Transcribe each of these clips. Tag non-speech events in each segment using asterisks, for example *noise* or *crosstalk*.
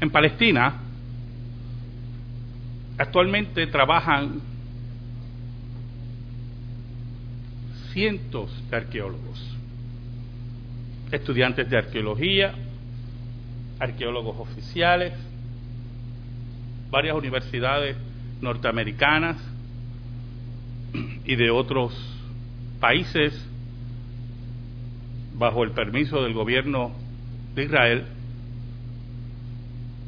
En Palestina actualmente trabajan cientos de arqueólogos, estudiantes de arqueología, arqueólogos oficiales, varias universidades norteamericanas y de otros países bajo el permiso del gobierno de Israel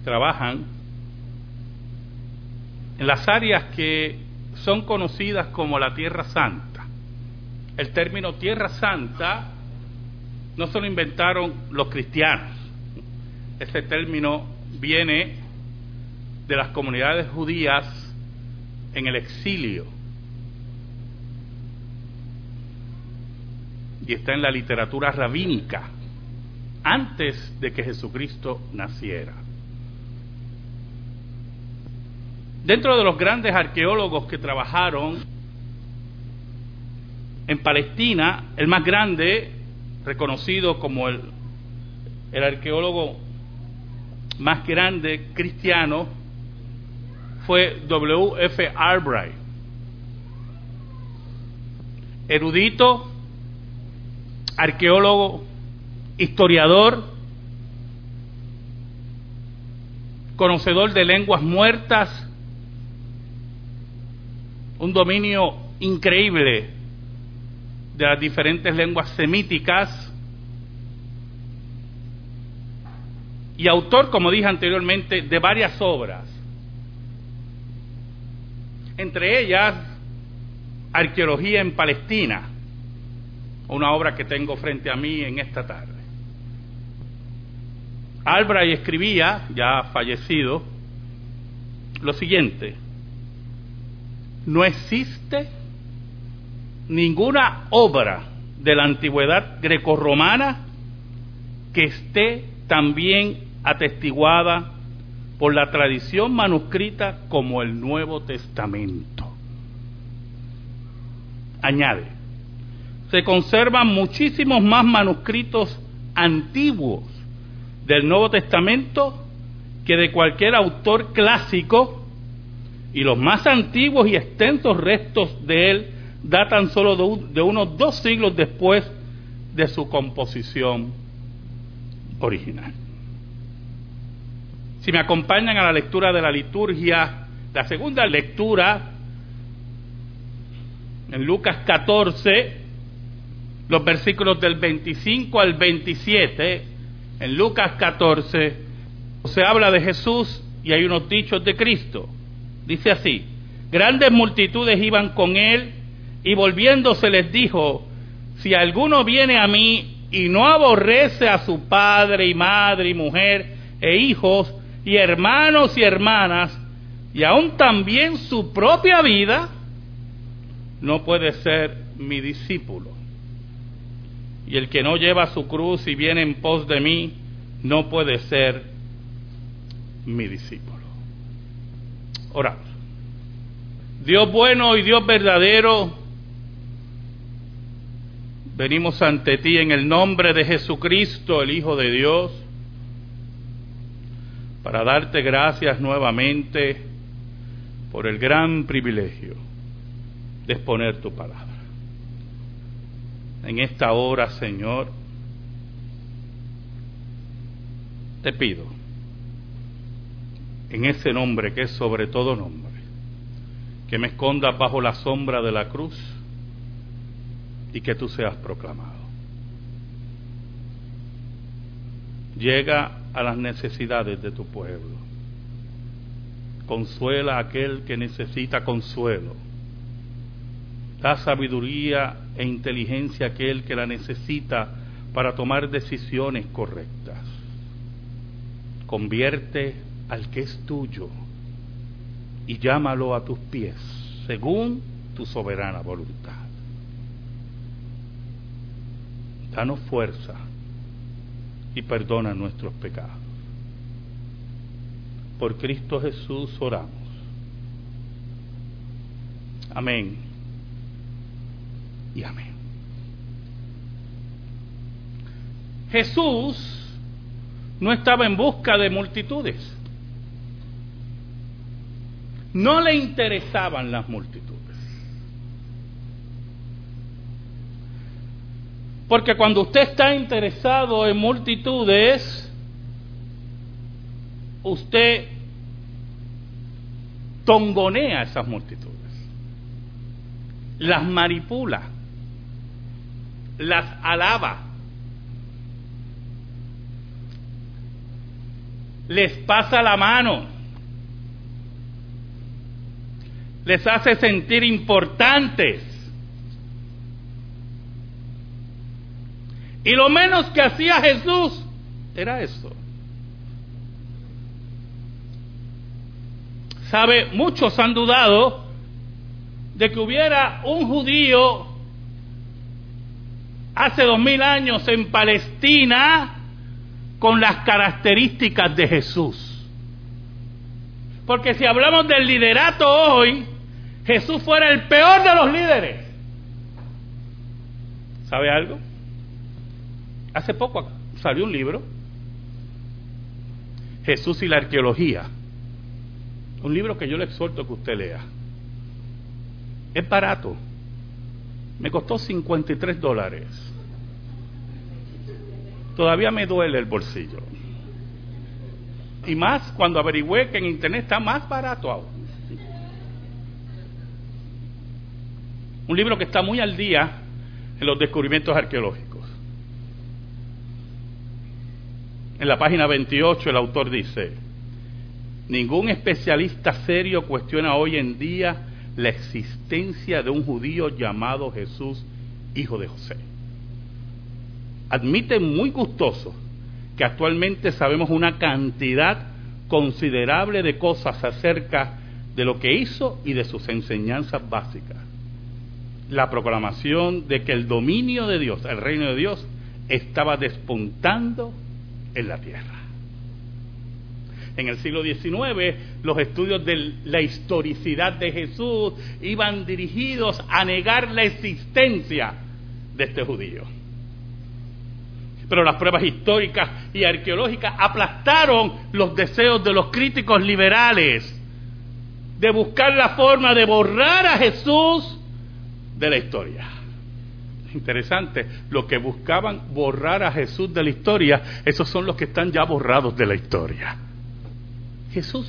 trabajan en las áreas que son conocidas como la Tierra Santa. El término Tierra Santa no se lo inventaron los cristianos. Ese término viene de las comunidades judías en el exilio y está en la literatura rabínica antes de que Jesucristo naciera. Dentro de los grandes arqueólogos que trabajaron en Palestina, el más grande, reconocido como el, el arqueólogo más grande cristiano, fue W. F. Albright, erudito, arqueólogo, historiador, conocedor de lenguas muertas, un dominio increíble de las diferentes lenguas semíticas. Y autor, como dije anteriormente, de varias obras, entre ellas Arqueología en Palestina, una obra que tengo frente a mí en esta tarde. Albright escribía, ya fallecido, lo siguiente, no existe ninguna obra de la antigüedad grecorromana que esté tan bien atestiguada por la tradición manuscrita como el Nuevo Testamento. Añade, se conservan muchísimos más manuscritos antiguos del Nuevo Testamento que de cualquier autor clásico y los más antiguos y extensos restos de él datan solo de, unos dos siglos después de su composición original. Si me acompañan a la lectura de la liturgia, la segunda lectura, en Lucas 14, los versículos del 25 al 27, en Lucas 14, se habla de Jesús y hay unos dichos de Cristo. Dice así, grandes multitudes iban con él y volviéndose les dijo, si alguno viene a mí y no aborrece a su padre y madre y mujer e hijos y hermanos y hermanas y aún también su propia vida, no puede ser mi discípulo. Y el que no lleva su cruz y viene en pos de mí, no puede ser mi discípulo. Oramos. Dios bueno y Dios verdadero, venimos ante ti en el nombre de Jesucristo, el Hijo de Dios, para darte gracias nuevamente por el gran privilegio de exponer tu palabra. En esta hora, Señor, te pido en ese nombre que es sobre todo nombre, que me escondas bajo la sombra de la cruz y que tú seas proclamado. Llega a las necesidades de tu pueblo. Consuela a aquel que necesita consuelo. Da sabiduría e inteligencia a aquel que la necesita para tomar decisiones correctas. Convierte al que es tuyo y llámalo a tus pies, según tu soberana voluntad. Danos fuerza y perdona nuestros pecados. Por Cristo Jesús oramos. Amén. Y amén. Jesús no estaba en busca de multitudes. No le interesaban las multitudes. Porque cuando usted está interesado en multitudes, usted tongonea esas multitudes, las manipula, las alaba, les pasa la mano, les hace sentir importantes. Y lo menos que hacía Jesús era eso. Sabe, muchos han dudado de que hubiera un judío hace dos mil años en Palestina con las características de Jesús. Porque si hablamos del liderato hoy, Jesús fuera el peor de los líderes. ¿Sabe algo? Hace poco salió un libro, Jesús y la arqueología un libro que yo le exhorto que usted lea. Es barato. Me costó 53 dólares. Todavía me duele el bolsillo. Y más cuando averigüé que en internet está más barato aún. Un libro que está muy al día en los descubrimientos arqueológicos. En la página 28 el autor dice, Ningún especialista serio cuestiona hoy en día la existencia de un judío llamado Jesús, hijo de José. Admite muy gustoso que actualmente sabemos una cantidad considerable de cosas acerca de lo que hizo y de sus enseñanzas básicas. La proclamación de que el dominio de Dios, el reino de Dios, estaba despuntando en la tierra en el siglo XIX, los estudios de la historicidad de Jesús iban dirigidos a negar la existencia de este judío. Pero las pruebas históricas y arqueológicas aplastaron los deseos de los críticos liberales de buscar la forma de borrar a Jesús de la historia. Interesante, lo que buscaban borrar a Jesús de la historia, esos son los que están ya borrados de la historia. Jesús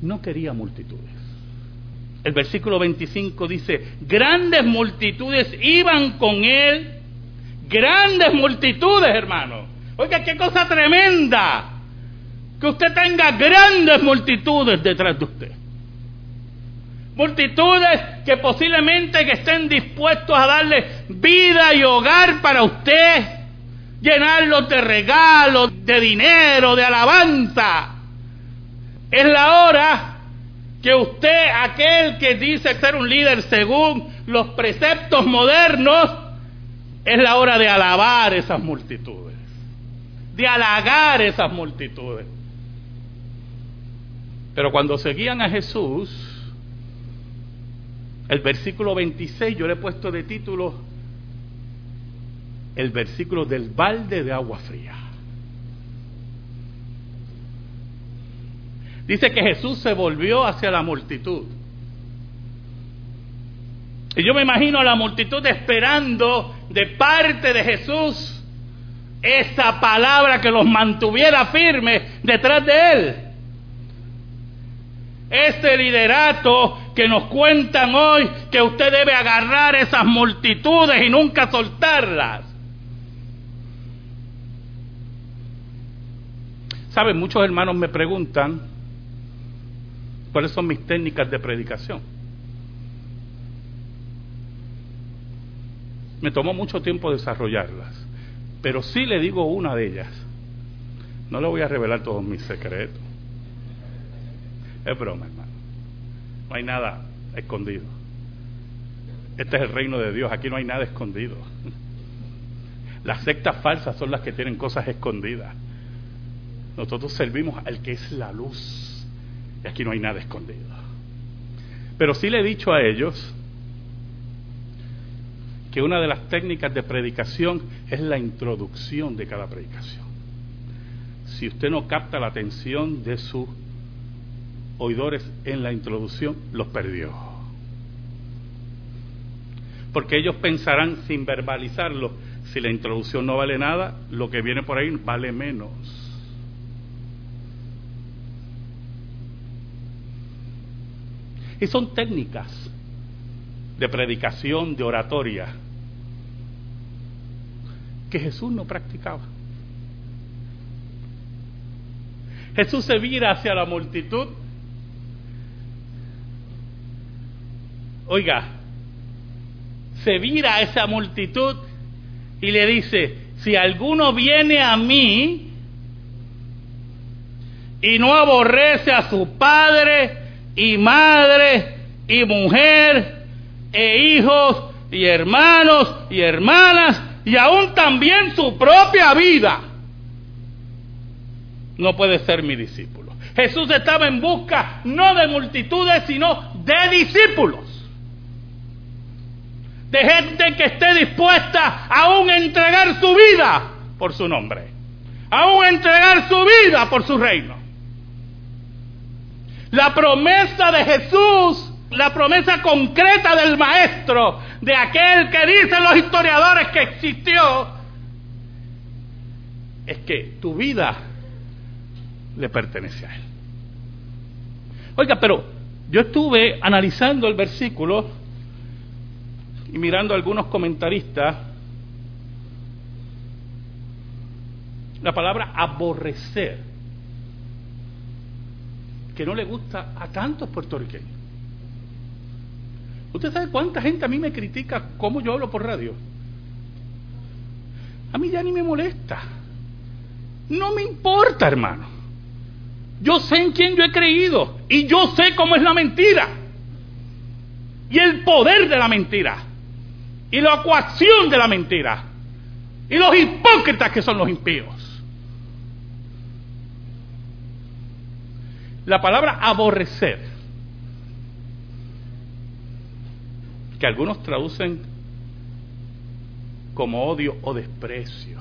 no quería multitudes. El versículo 25 dice, grandes multitudes iban con él, grandes multitudes, hermano. Oiga, qué cosa tremenda, que usted tenga grandes multitudes detrás de usted. Multitudes que posiblemente estén dispuestos a darle vida y hogar para usted, llenarlos de regalos, de dinero, de alabanza. Es la hora que usted, aquel que dice ser un líder según los preceptos modernos, es la hora de alabar esas multitudes, de halagar esas multitudes. Pero cuando seguían a Jesús, el versículo 26 yo le he puesto de título el versículo del balde de agua fría. Dice que Jesús se volvió hacia la multitud. Y yo me imagino a la multitud esperando de parte de Jesús esa palabra que los mantuviera firmes detrás de Él. Este liderato que nos cuentan hoy que usted debe agarrar esas multitudes y nunca soltarlas. Saben, muchos hermanos me preguntan, ¿Cuáles son mis técnicas de predicación? Me tomó mucho tiempo desarrollarlas, pero sí le digo una de ellas. No le voy a revelar todos mis secretos. Es broma, hermano. No hay nada escondido. Este es el reino de Dios. Aquí no hay nada escondido. Las sectas falsas son las que tienen cosas escondidas. Nosotros servimos al que es la luz. Y aquí no hay nada escondido. Pero sí le he dicho a ellos que una de las técnicas de predicación es la introducción de cada predicación. Si usted no capta la atención de su oidores en la introducción, los perdió. Porque ellos pensarán sin verbalizarlo, si la introducción no vale nada, lo que viene por ahí vale menos. Y son técnicas de predicación, de oratoria, que Jesús no practicaba. Jesús se vira hacia la multitud. Oiga, se vira a esa multitud y le dice, si alguno viene a mí y no aborrece a su padre y madre y mujer e hijos y hermanos y hermanas y aún también su propia vida, no puede ser mi discípulo. Jesús estaba en busca no de multitudes, sino de discípulos. De gente que esté dispuesta aún a entregar su vida por su nombre. Aún a entregar su vida por su reino. La promesa de Jesús, la promesa concreta del Maestro, de aquel que dicen los historiadores que existió, es que tu vida le pertenece a Él. Oiga, pero yo estuve analizando el versículo y mirando a algunos comentaristas. La palabra aborrecer, que no le gusta a tantos puertorriqueños. ¿Usted sabe cuánta gente a mí me critica cómo yo hablo por radio? A mí ya ni me molesta. No me importa, hermano. Yo sé en quién yo he creído y yo sé cómo es la mentira y el poder de la mentira y la coacción de la mentira y los hipócritas que son los impíos. La palabra aborrecer, que algunos traducen como odio o desprecio.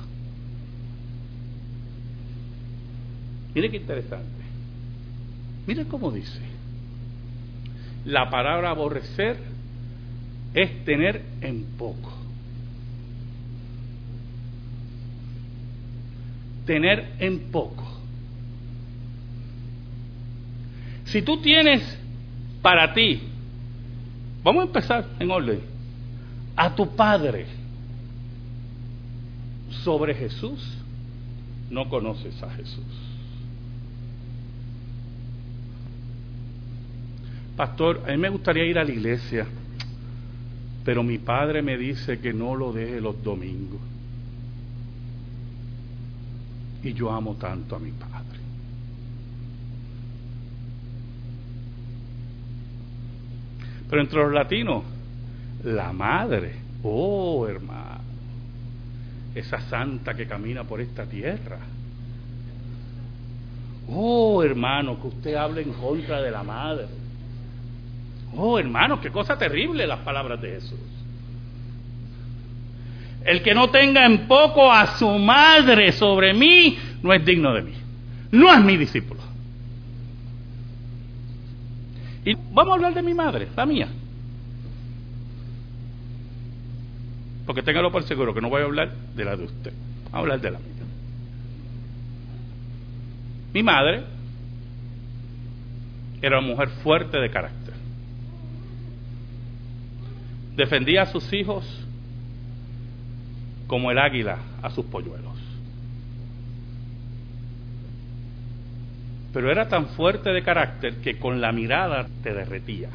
Mire qué interesante. Mire cómo dice. La palabra aborrecer es tener en poco. Tener en poco. Si tú tienes para ti, vamos a empezar en orden, a tu padre sobre Jesús, no conoces a Jesús. Pastor, a mí me gustaría ir a la iglesia, pero mi padre me dice que no lo deje los domingos. Y yo amo tanto a mi padre. Pero entre los latinos, la madre, oh hermano, esa santa que camina por esta tierra. Oh hermano, que usted hable en contra de la madre Oh, hermanos, qué cosa terrible las palabras de Jesús. El que no tenga en poco a su madre sobre mí, no es digno de mí. No es mi discípulo. Y vamos a hablar de mi madre, la mía. Porque téngalo por seguro que no voy a hablar de la de usted. Vamos a hablar de la mía. Mi madre era una mujer fuerte de carácter defendía a sus hijos como el águila a sus polluelos. Pero era tan fuerte de carácter que con la mirada te derretía,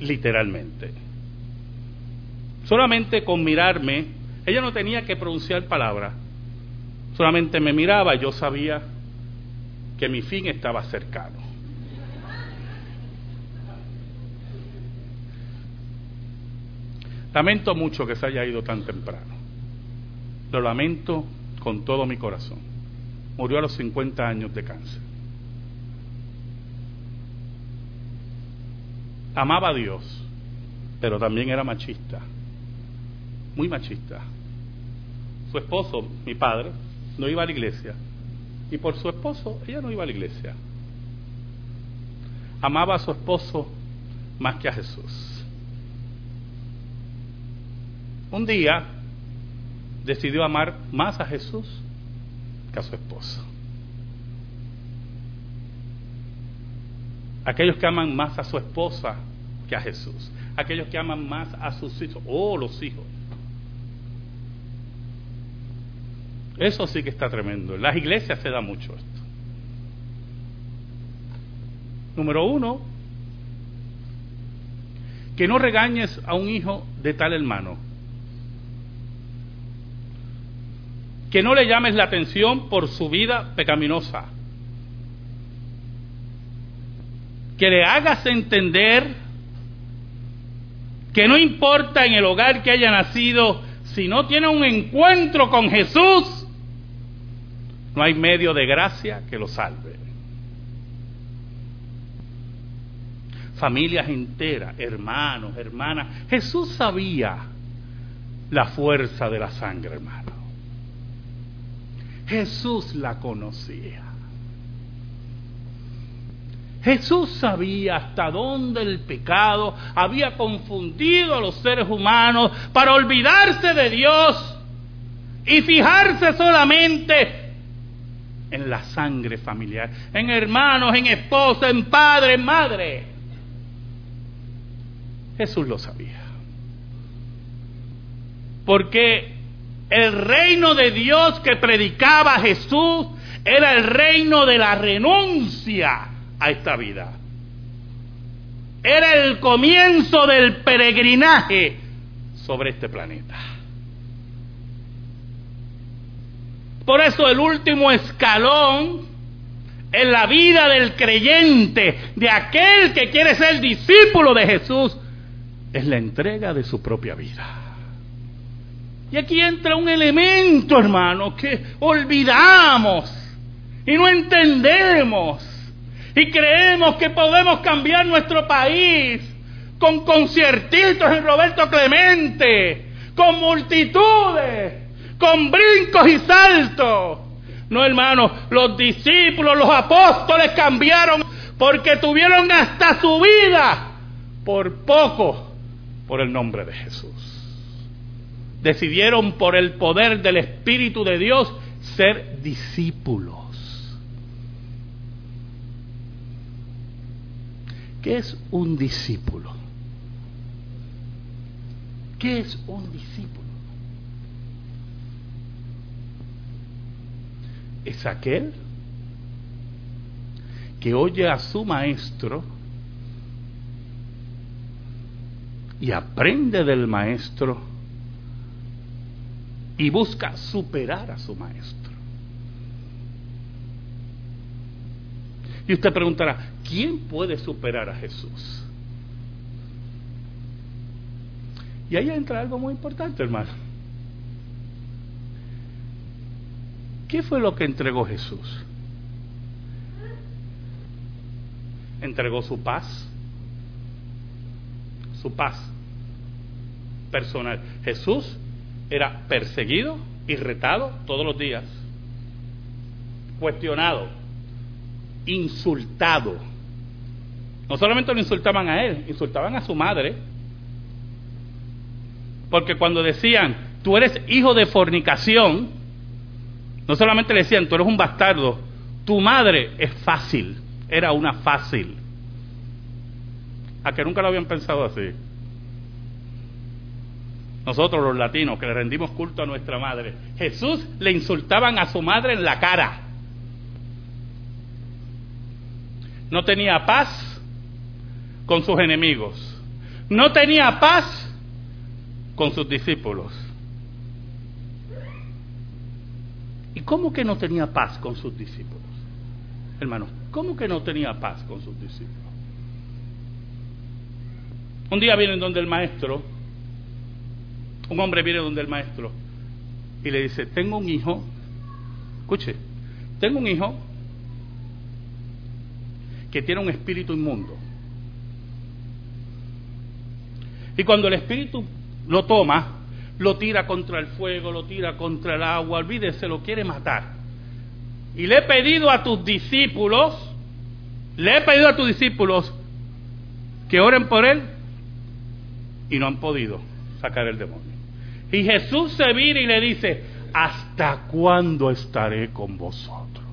literalmente. Solamente con mirarme, ella no tenía que pronunciar palabras, solamente me miraba y yo sabía que mi fin estaba cercano. Lamento mucho que se haya ido tan temprano. Lo lamento con todo mi corazón. Murió a los 50 años de cáncer. Amaba a Dios, pero también era machista. Muy machista. Su esposo, mi padre, no iba a la iglesia. Y por su esposo, ella no iba a la iglesia. amaba a su esposo más que a Jesús. Un día decidió amar más a Jesús que a su esposo. Aquellos que aman más a su esposa que a Jesús. Aquellos que aman más a sus hijos. Oh, los hijos. Eso sí que está tremendo. En las iglesias se da mucho esto. Número uno, que no regañes a un hijo de tal hermano. Que no le llames la atención por su vida pecaminosa. Que le hagas entender que no importa en el hogar que haya nacido, si no tiene un encuentro con Jesús, no hay medio de gracia que lo salve. Familias enteras, hermanos, hermanas. Jesús sabía la fuerza de la sangre, hermano. Jesús la conocía. Jesús sabía hasta dónde el pecado había confundido a los seres humanos para olvidarse de Dios y fijarse solamente en la sangre familiar, en hermanos, en esposa, en padre, en madre. Jesús lo sabía. Porque el reino de Dios que predicaba Jesús era el reino de la renuncia a esta vida. Era el comienzo del peregrinaje sobre este planeta. Por eso el último escalón en la vida del creyente, de aquel que quiere ser discípulo de Jesús, es la entrega de su propia vida. Y aquí entra un elemento, hermano, que olvidamos y no entendemos. Y creemos que podemos cambiar nuestro país con conciertitos en Roberto Clemente, con multitudes con brincos y saltos. No, hermano, los discípulos, los apóstoles cambiaron porque tuvieron hasta su vida por poco por el nombre de Jesús. Decidieron por el poder del Espíritu de Dios ser discípulos. ¿Qué es un discípulo? ¿Qué es un discípulo? es aquel que oye a su maestro y aprende del maestro y busca superar a su maestro. Y usted preguntará, ¿quién puede superar a Jesús? Y ahí entra algo muy importante, hermano. ¿Qué fue lo que entregó Jesús? Entregó su paz, su paz personal. Jesús era perseguido y retado todos los días, cuestionado, insultado. No solamente lo insultaban a él, insultaban a su madre. Porque cuando decían, tú eres hijo de fornicación, no solamente le decían, tú eres un bastardo, tu madre es fácil, era una fácil. A que nunca lo habían pensado así. Nosotros los latinos que le rendimos culto a nuestra madre, Jesús le insultaban a su madre en la cara. No tenía paz con sus enemigos. No tenía paz con sus discípulos. ¿Y cómo que no tenía paz con sus discípulos? Hermanos, ¿cómo que no tenía paz con sus discípulos? Un día viene donde el maestro, un hombre viene donde el maestro y le dice, tengo un hijo, escuche, tengo un hijo que tiene un espíritu inmundo. Y cuando el espíritu lo toma, lo tira contra el fuego, lo tira contra el agua, olvídese, lo quiere matar. Y le he pedido a tus discípulos, Le he pedido a tus discípulos que oren por él y no han podido sacar el demonio. Y Jesús se vira y le dice, ¿hasta cuándo estaré con vosotros?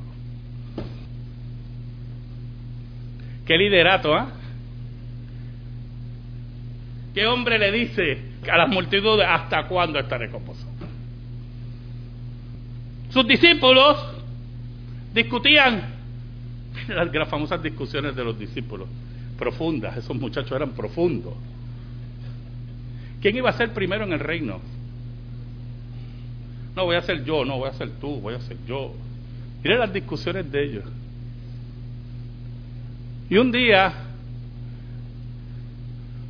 Qué liderato, ¿ah? ¿Qué hombre le dice a las multitudes, ¿hasta cuándo estaré con vosotros? Sus discípulos discutían *laughs* las famosas discusiones de los discípulos, profundas, esos muchachos eran profundos. ¿Quién iba a ser primero en el reino? No voy a ser yo, no voy a ser tú, voy a ser yo. Miren las discusiones de ellos. Y un día,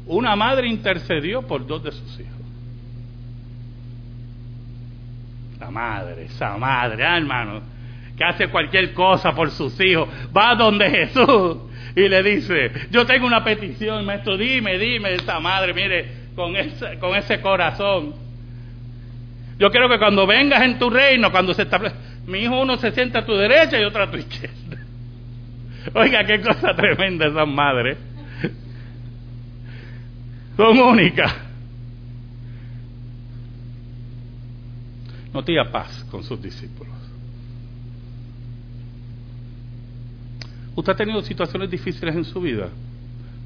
una madre intercedió por dos de sus hijos. La madre, esa madre, ah, hermano, que hace cualquier cosa por sus hijos, va donde Jesús y le dice, yo tengo una petición, maestro, dime, dime, esa madre, mire, con ese, con ese corazón. Yo quiero que cuando vengas en tu reino, cuando se establece, mi hijo uno se sienta a tu derecha y otro a tu izquierda. *laughs* Oiga, qué cosa tremenda esas madres. Son únicas. No tenía paz con sus discípulos. ¿Usted ha tenido situaciones difíciles en su vida?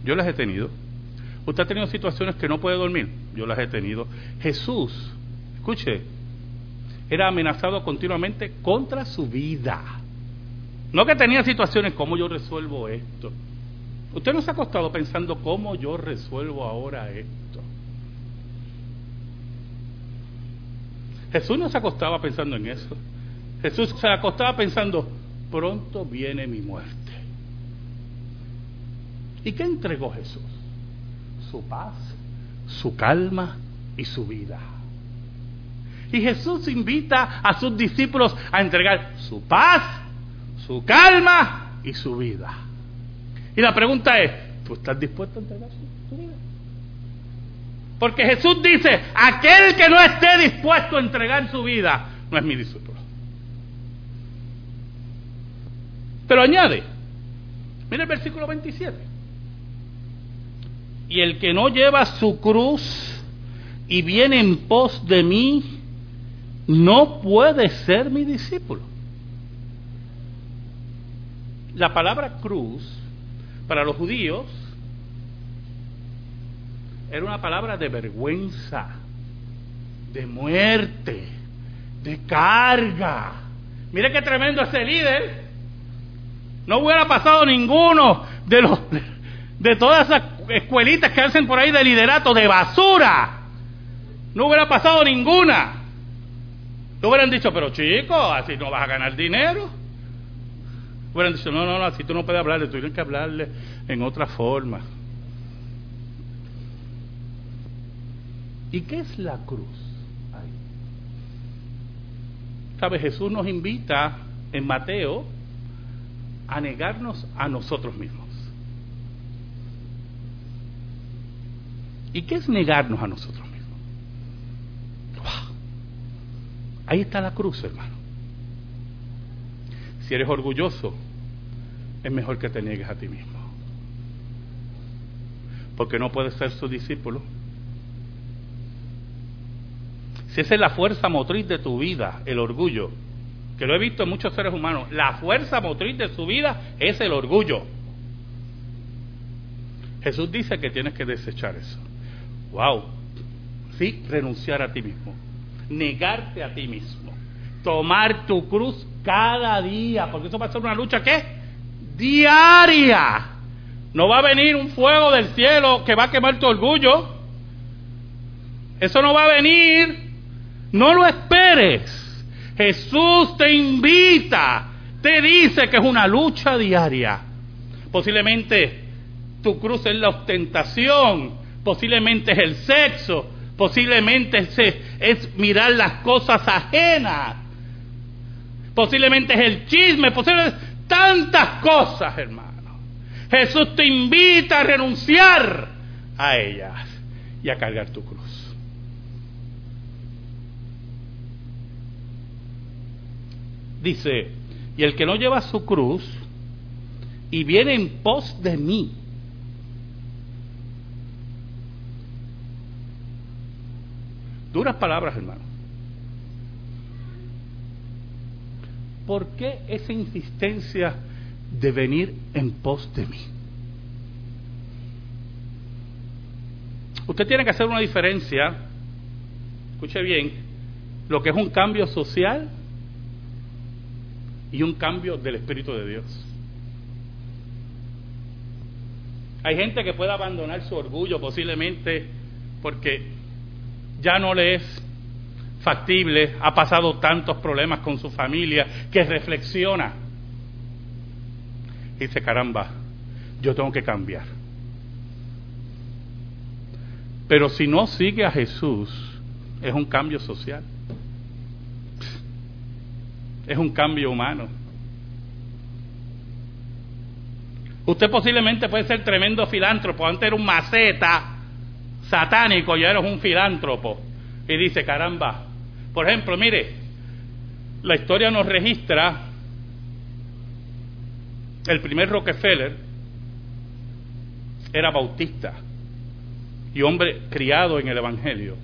Yo las he tenido. ¿Usted ha tenido situaciones que no puede dormir? Yo las he tenido. Jesús, escuche, era amenazado continuamente contra su vida. No que tenía situaciones, ¿cómo yo resuelvo esto? Usted no se ha acostado pensando cómo yo resuelvo ahora esto. Jesús no se acostaba pensando en eso. Jesús se acostaba pensando, pronto viene mi muerte. ¿Y qué entregó Jesús? Su paz, su calma y su vida. Y Jesús invita a sus discípulos a entregar su paz, su calma y su vida. Y la pregunta es, ¿tú estás dispuesto a entregar su, vida? Porque Jesús dice, aquel que no esté dispuesto a entregar su vida, no es mi discípulo. Pero añade, mira el versículo 27 y el que no lleva su cruz y viene en pos de mí, no puede ser mi discípulo. La palabra cruz para los judíos era una palabra de vergüenza, de muerte, de carga. Mire qué tremendo ese líder. No hubiera pasado ninguno de los de todas esas escuelitas que hacen por ahí de liderato, de basura. No hubiera pasado ninguna. No hubieran dicho, pero chico, así no vas a ganar dinero. Hubieran dicho, no, no, no, así tú no puedes hablarle, tú tienes que hablarle en otra forma. ¿Y qué es la cruz? ¿Sabe? Jesús nos invita en Mateo a negarnos a nosotros mismos. ¿Y qué es negarnos a nosotros mismos? Ahí está la cruz, hermano. Si eres orgulloso, es mejor que te niegues a ti mismo. Porque no puedes ser su discípulo. Si esa es la fuerza motriz de tu vida, el orgullo, que lo he visto en muchos seres humanos, la fuerza motriz de su vida es el orgullo. Jesús dice que tienes que desechar eso. Wow. Sí, renunciar a ti mismo. Negarte a ti mismo. Tomar tu cruz cada día, porque eso va a ser una lucha ¿qué? Diaria. No va a venir un fuego del cielo que va a quemar tu orgullo. Eso no va a venir. No lo esperes. Jesús te invita, te dice que es una lucha diaria. Posiblemente tu cruz es la ostentación, posiblemente es el sexo, posiblemente es, mirar las cosas ajenas, posiblemente es el chisme, posiblemente tantas cosas, hermano. Jesús te invita a renunciar a ellas y a cargar tu cruz. Dice, y el que no lleva su cruz y viene en pos de mí. Duras palabras, hermano. ¿Por qué esa insistencia de venir en pos de mí? Usted tiene que hacer una diferencia, escuche bien, lo que es un cambio social y un cambio del Espíritu de Dios. Hay gente que puede abandonar su orgullo posiblemente porque ya no le es factible, ha pasado tantos problemas con su familia, que reflexiona. Y dice, caramba, yo tengo que cambiar. Pero si no sigue a Jesús, es un cambio social. Es un cambio humano. Usted posiblemente puede ser tremendo filántropo. Antes era un maceta satánico y ahora es un filántropo. Y dice, caramba. Por ejemplo, mire, la historia nos registra el primer Rockefeller era bautista y hombre criado en el Evangelio.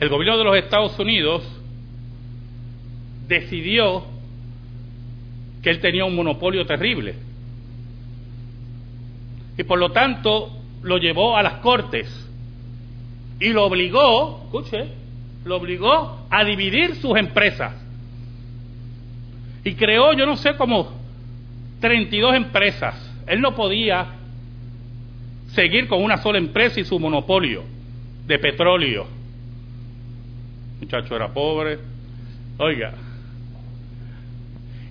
El gobierno de los Estados Unidos decidió que él tenía un monopolio terrible y por lo tanto lo llevó a las cortes y lo obligó, escuche, lo obligó a dividir sus empresas. Y creó, yo no sé, como 32 empresas. Él no podía seguir con una sola empresa y su monopolio de petróleo. Muchacho era pobre. Oiga.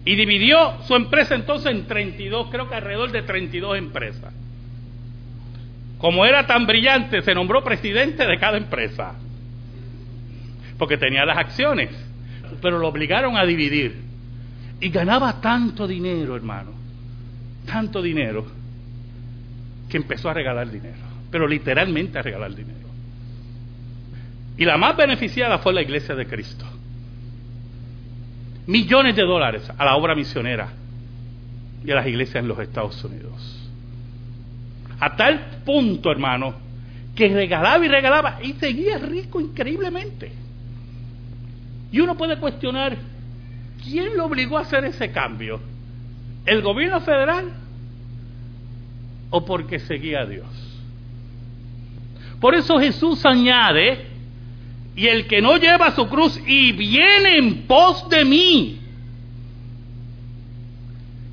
Y dividió su empresa entonces en 32, creo que alrededor de 32 empresas. Como era tan brillante, se nombró presidente de cada empresa. Porque tenía las acciones. Pero lo obligaron a dividir. Y ganaba tanto dinero, hermano. Tanto dinero. Que empezó a regalar dinero. Pero literalmente a regalar dinero. Y la más beneficiada fue la iglesia de Cristo. Millones de dólares a la obra misionera y a las iglesias en los Estados Unidos. A tal punto, hermano, que regalaba y regalaba y seguía rico increíblemente. Y uno puede cuestionar, ¿quién lo obligó a hacer ese cambio? ¿El gobierno federal o porque seguía a Dios? Por eso Jesús añade, y el que no lleva su cruz y viene en pos de mí,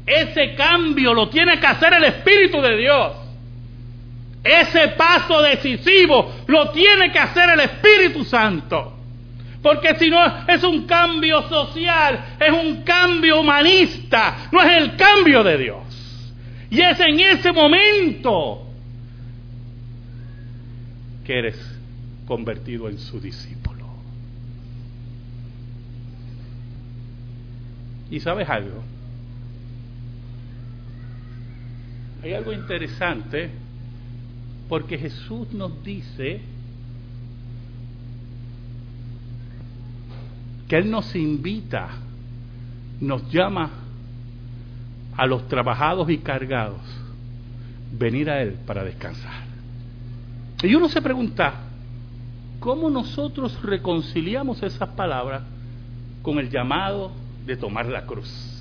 ese cambio lo tiene que hacer el Espíritu de Dios. Ese paso decisivo lo tiene que hacer el Espíritu Santo. Porque si no es un cambio social, es un cambio humanista, no es el cambio de Dios. Y es en ese momento que eres convertido en su discípulo. ¿Y sabes algo? Hay algo interesante porque Jesús nos dice que Él nos invita, nos llama a los trabajados y cargados, venir a Él para descansar. Y uno se pregunta, ¿cómo nosotros reconciliamos esas palabras con el llamado de tomar la cruz?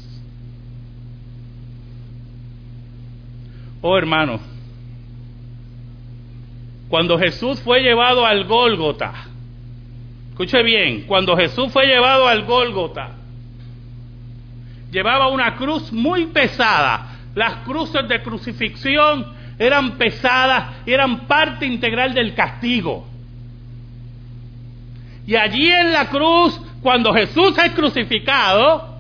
Oh hermano, cuando Jesús fue llevado al Gólgota, escuche bien, cuando Jesús fue llevado al Gólgota, llevaba una cruz muy pesada. Las cruces de crucifixión eran pesadas eran parte integral del castigo. Y allí en la cruz, cuando Jesús es crucificado,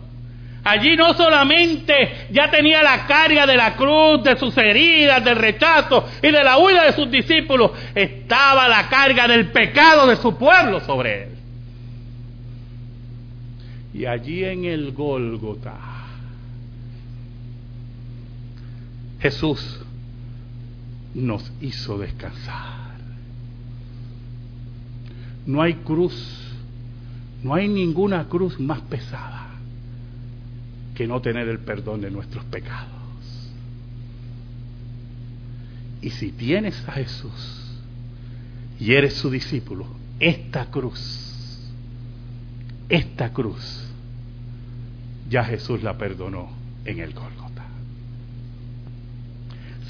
Allí no solamente ya tenía la carga de la cruz, de sus heridas, del rechazo y de la huida de sus discípulos, estaba la carga del pecado de su pueblo sobre él. Y allí en el Gólgota, Jesús nos hizo descansar. No hay cruz, no hay ninguna cruz más pesada que no tener el perdón de nuestros pecados. Y si tienes a Jesús y eres su discípulo, esta cruz, esta cruz, ya Jesús la perdonó en el Gólgota.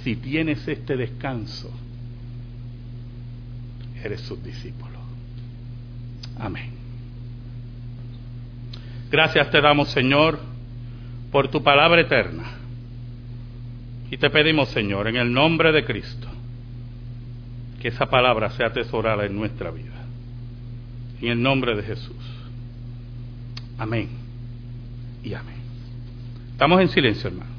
Si tienes este descanso, eres su discípulo. Amén. Gracias te damos, Señor, por tu palabra eterna. Y te pedimos, Señor, en el nombre de Cristo, que esa palabra sea atesorada en nuestra vida. En el nombre de Jesús. Amén y amén. Estamos en silencio, hermano.